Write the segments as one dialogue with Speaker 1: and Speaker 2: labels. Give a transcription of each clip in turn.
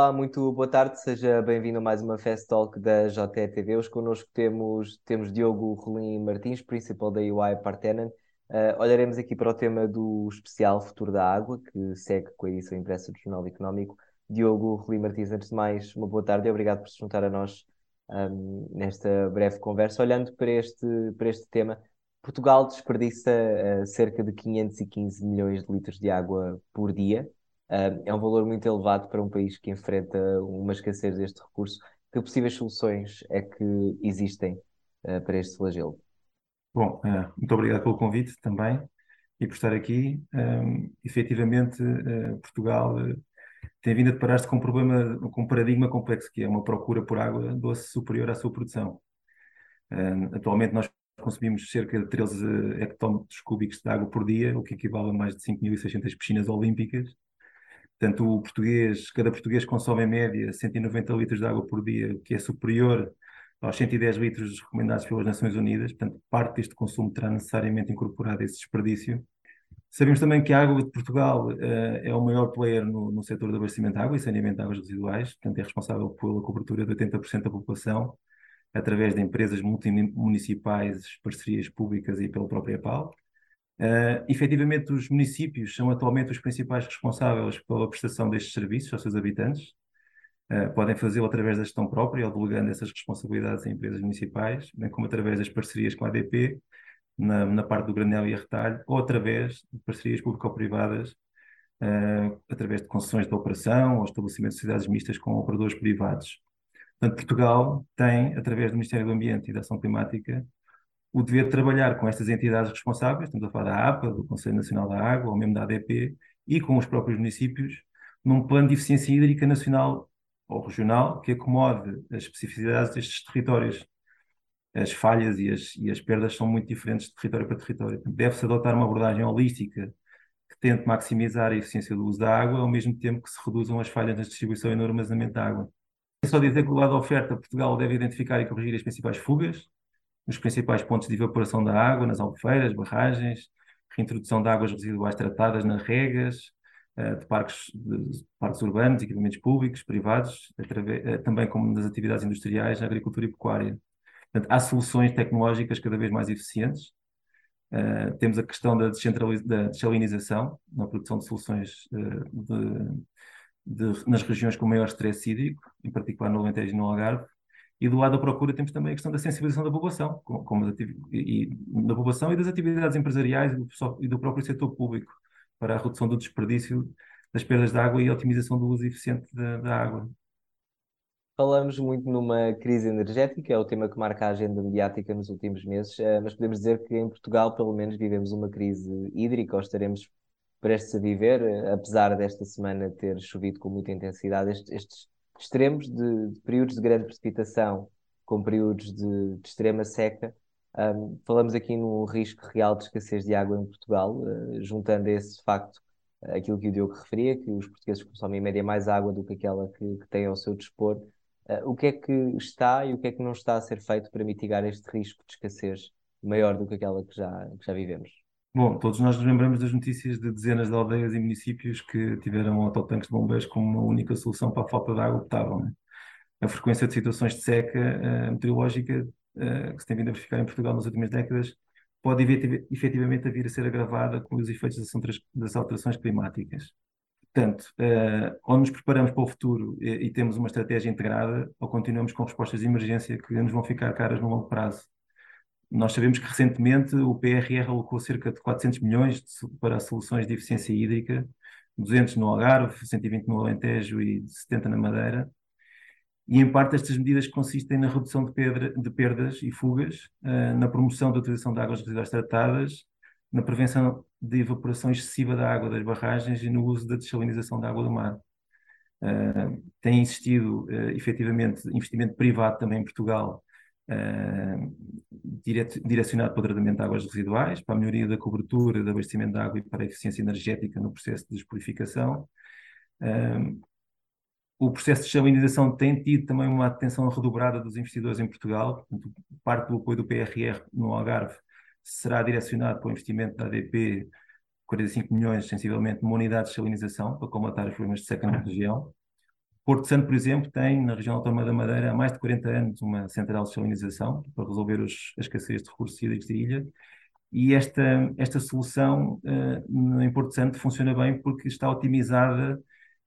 Speaker 1: Olá, muito boa tarde, seja bem-vindo a mais uma Fast Talk da JTV. Hoje connosco temos, temos Diogo Rolim Martins, Principal da UI Partenan. Uh, olharemos aqui para o tema do especial Futuro da Água, que segue com a edição impressa do Jornal Económico. Diogo Rolim Martins, antes de mais, uma boa tarde e obrigado por se juntar a nós um, nesta breve conversa. Olhando para este, para este tema, Portugal desperdiça uh, cerca de 515 milhões de litros de água por dia. É um valor muito elevado para um país que enfrenta uma escassez deste recurso. Que possíveis soluções é que existem uh, para este flagelo?
Speaker 2: Bom, uh, muito obrigado pelo convite também e por estar aqui. Um, efetivamente, Portugal tem vindo a deparar-se com um problema, com um paradigma complexo, que é uma procura por água doce superior à sua produção. atualmente nós consumimos cerca de 13 hectómetros cúbicos de água por dia, o que equivale a mais de 5.600 piscinas olímpicas. Portanto, o português, cada português consome em média 190 litros de água por dia, que é superior aos 110 litros recomendados pelas Nações Unidas. Portanto, parte deste consumo terá necessariamente incorporado esse desperdício. Sabemos também que a água de Portugal uh, é o maior player no, no setor de abastecimento de água e saneamento de águas residuais, portanto, é responsável pela cobertura de 80% da população, através de empresas multimunicipais, parcerias públicas e pela própria PAL. Uh, efetivamente, os municípios são atualmente os principais responsáveis pela prestação destes serviços aos seus habitantes. Uh, podem fazê-lo através da gestão própria ou delegando essas responsabilidades em empresas municipais, bem como através das parcerias com a ADP, na, na parte do granel e retalho, ou através de parcerias público-privadas, uh, através de concessões de operação ou estabelecimento de sociedades mistas com operadores privados. Portanto, Portugal tem, através do Ministério do Ambiente e da Ação Climática, o dever de trabalhar com estas entidades responsáveis, estamos a falar da APA, do Conselho Nacional da Água, ou mesmo da ADP, e com os próprios municípios, num plano de eficiência hídrica nacional ou regional que acomode as especificidades destes territórios. As falhas e as, e as perdas são muito diferentes de território para território. Deve-se adotar uma abordagem holística que tente maximizar a eficiência do uso da água, ao mesmo tempo que se reduzam as falhas na distribuição e no armazenamento da água. É só dizer que do lado da oferta, Portugal deve identificar e corrigir as principais fugas, nos principais pontos de evaporação da água, nas albufeiras, barragens, reintrodução de águas residuais tratadas nas regas, uh, de, parques, de parques urbanos, equipamentos públicos, privados, uh, também como nas atividades industriais, na agricultura e pecuária. Portanto, há soluções tecnológicas cada vez mais eficientes. Uh, temos a questão da, da desalinização, na produção de soluções de, de, nas regiões com maior stress hídrico, em particular no Alentejo e no Algarve, e do lado da procura temos também a questão da sensibilização da população, como, e, da população e das atividades empresariais e do, e do, próprio setor público para a redução do desperdício das perdas de água e a otimização do uso eficiente da, da água.
Speaker 1: Falamos muito numa crise energética, é o tema que marca a agenda mediática nos últimos meses, eh, mas podemos dizer que em Portugal, pelo menos, vivemos uma crise hídrica, ou estaremos prestes a viver, eh, apesar desta semana ter chovido com muita intensidade. Estes, estes extremos de, de, períodos de grande precipitação com períodos de, de extrema seca. Um, falamos aqui num risco real de escassez de água em Portugal, uh, juntando esse facto uh, aquilo que o Diogo referia, que os portugueses consomem em média mais água do que aquela que, que têm ao seu dispor. Uh, o que é que está e o que é que não está a ser feito para mitigar este risco de escassez maior do que aquela que já, que já vivemos?
Speaker 2: Bom, todos nós nos lembramos das notícias de dezenas de aldeias e municípios que tiveram autotanques de bombeiros como uma única solução para a falta de água potável. Né? A frequência de situações de seca uh, meteorológica uh, que se tem vindo a verificar em Portugal nas últimas décadas pode efetivamente vir a ser agravada com os efeitos das alterações climáticas. Portanto, uh, ou nos preparamos para o futuro e, e, temos uma estratégia integrada, ou continuamos com respostas de emergência que nos vão ficar caras no longo prazo. Nós sabemos que recentemente o PRR alocou cerca de 400 milhões para soluções de eficiência hídrica, 200 no Algarve, 120 no Alentejo e 70 na Madeira. E em parte estas medidas consistem na redução de, pedra, de perdas e fugas, uh, na promoção da utilização de águas residuais tratadas, na prevenção de evaporação excessiva da água das barragens e no uso da desalinização da água do mar. Uh, tem existido, uh, efetivamente, investimento privado também em Portugal direcionado para o tratamento de águas residuais, para a melhoria da cobertura, do abastecimento de água e para a eficiência energética no processo de despurificação. Uh, o processo de salinização tem tido também uma atenção redobrada dos investidores em Portugal. Parte do apoio do PRR no Algarve será direcionado para o investimento da ADP, 45 milhões, sensivelmente, numa unidade de salinização para combater os problemas de seca na região. Porto Santo, por exemplo, tem na região autónoma da Madeira há mais de 40 anos uma central de salinização para resolver os, as escassez de recursos hídricos da ilha. E esta, esta solução uh, em Porto Santo funciona bem porque está otimizada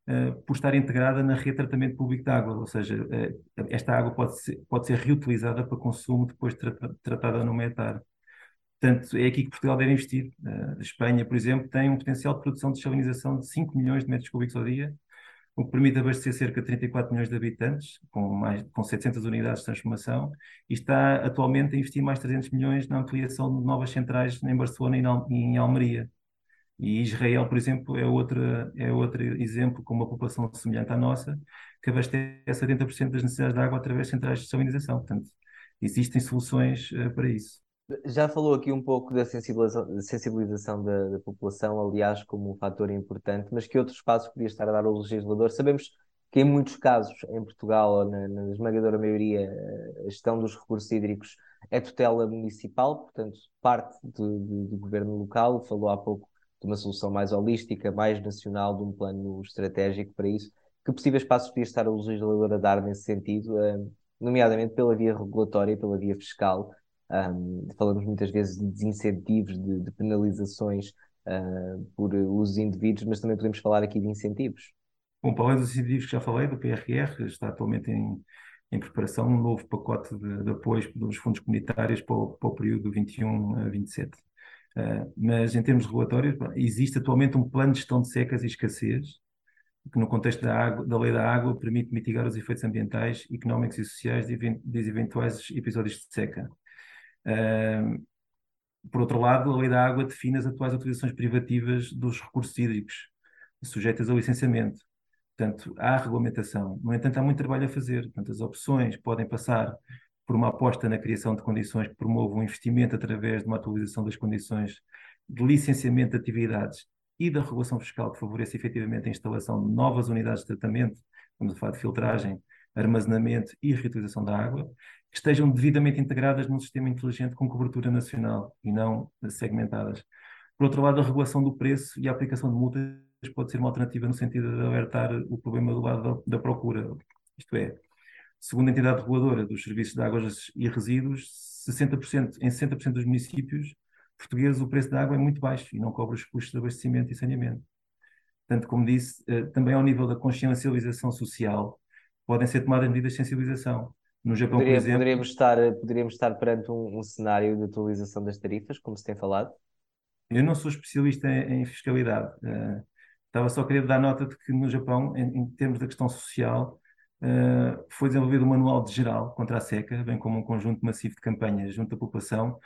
Speaker 2: uh, por estar integrada na rede de tratamento público de água, ou seja, uh, esta água pode ser, pode ser reutilizada para consumo depois de tra tratada no metar. Portanto, é aqui que Portugal deve investir. a Espanha, por exemplo, tem um potencial de produção de salinização de 5 milhões de metros cúbicos ao dia, o que permite abastecer cerca de 34 milhões de habitantes, com, mais, com 700 unidades de transformação, e está atualmente a investir mais 300 milhões na ampliação de novas centrais em Barcelona e em Almeria. E Israel, por exemplo, é outro, é outro exemplo com uma população semelhante à nossa, que abastece 80% das necessidades de água através de centrais de salinização. Portanto, existem soluções uh, para isso.
Speaker 1: Já falou aqui um pouco da sensibilização, sensibilização da, da, população, aliás, como um fator importante, mas que outros passos podia estar a dar o legislador? Sabemos que em muitos casos, em Portugal, ou na, na esmagadora maioria, a gestão dos recursos hídricos é tutela municipal, portanto, parte do, do, do governo local. Falou há pouco de uma solução mais holística, mais nacional, de um plano estratégico para isso. Que possíveis passos podia estar o legislador a dar nesse sentido, eh, nomeadamente pela via regulatória, pela via fiscal? Um, falamos muitas vezes de desincentivos, de, de penalizações uh, por os indivíduos, mas também podemos falar aqui de incentivos.
Speaker 2: Bom, para além dos incentivos que já falei, do PRR, está atualmente em, em preparação um novo pacote de, de apoios dos fundos comunitários para o, para o período 21 a 27. Uh, mas em termos regulatórios, existe atualmente um plano de gestão de secas e escassez, que no contexto da, água, da lei da água permite mitigar os efeitos ambientais, económicos e sociais de, de eventuais episódios de seca por outro lado, a lei da água define as atuais utilizações privativas dos recursos hídricos, sujeitas ao licenciamento. Portanto, há regulamentação. No entanto, há muito trabalho a fazer. Portanto, as opções podem passar por uma aposta na criação de condições que promovam o investimento através de uma atualização das condições de licenciamento de atividades e da regulação fiscal que favoreça efetivamente a instalação de novas unidades de tratamento, estamos a falar de filtragem, armazenamento e reutilização da água, que estejam devidamente integradas num sistema inteligente com cobertura nacional e não segmentadas. Por outro lado, a regulação do preço e a aplicação de multas pode ser uma alternativa no sentido de alertar o problema do lado da, procura. Isto é, segundo a entidade reguladora dos serviços de águas e resíduos, 60%, em 60% dos municípios portugueses o preço da água é muito baixo e não cobre os custos de abastecimento e saneamento. Portanto, como disse, eh, também ao nível da consciencialização social, podem ser tomadas medidas de sensibilização. No Japão, Poderia, por exemplo.
Speaker 1: Poderíamos estar, poderíamos estar perante um, um, cenário de atualização das tarifas, como se tem falado?
Speaker 2: Eu não sou especialista em, em fiscalidade. Uh, estava só a querer dar nota de que no Japão, em, em termos da questão social, uh, foi desenvolvido um manual de geral contra a seca, bem como um conjunto massivo de campanhas junto à população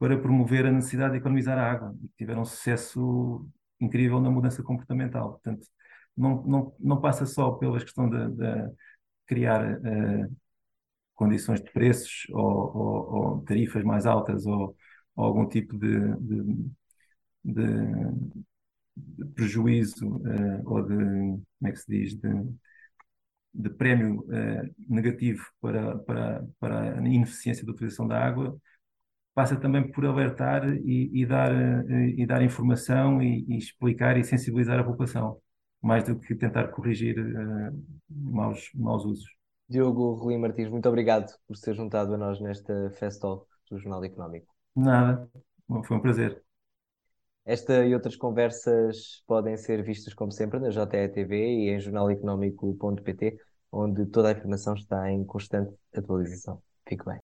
Speaker 2: para promover a necessidade de economizar a água. E tiveram um sucesso incrível na mudança comportamental. Portanto, não, não, não passa só pela questão de, criar uh, condições de preços ou, ou, ou tarifas mais altas ou, ou algum tipo de, de, de, de prejuízo uh, ou de, como é que se diz, de, de prémio uh, negativo para, para, para a ineficiência da utilização da água, passa também por alertar e, e dar, uh, e dar informação e, e, explicar e sensibilizar a população, mais do que tentar corrigir maus, maus usos.
Speaker 1: Diogo Rui Martins, muito obrigado por ser juntado a nós nesta Festol do Jornal Económico.
Speaker 2: Nada, foi um prazer.
Speaker 1: Esta e outras conversas podem ser vistas, como sempre, na JETV e em jornaleconómico.pt, onde toda a informação está em constante atualização. Fique bem.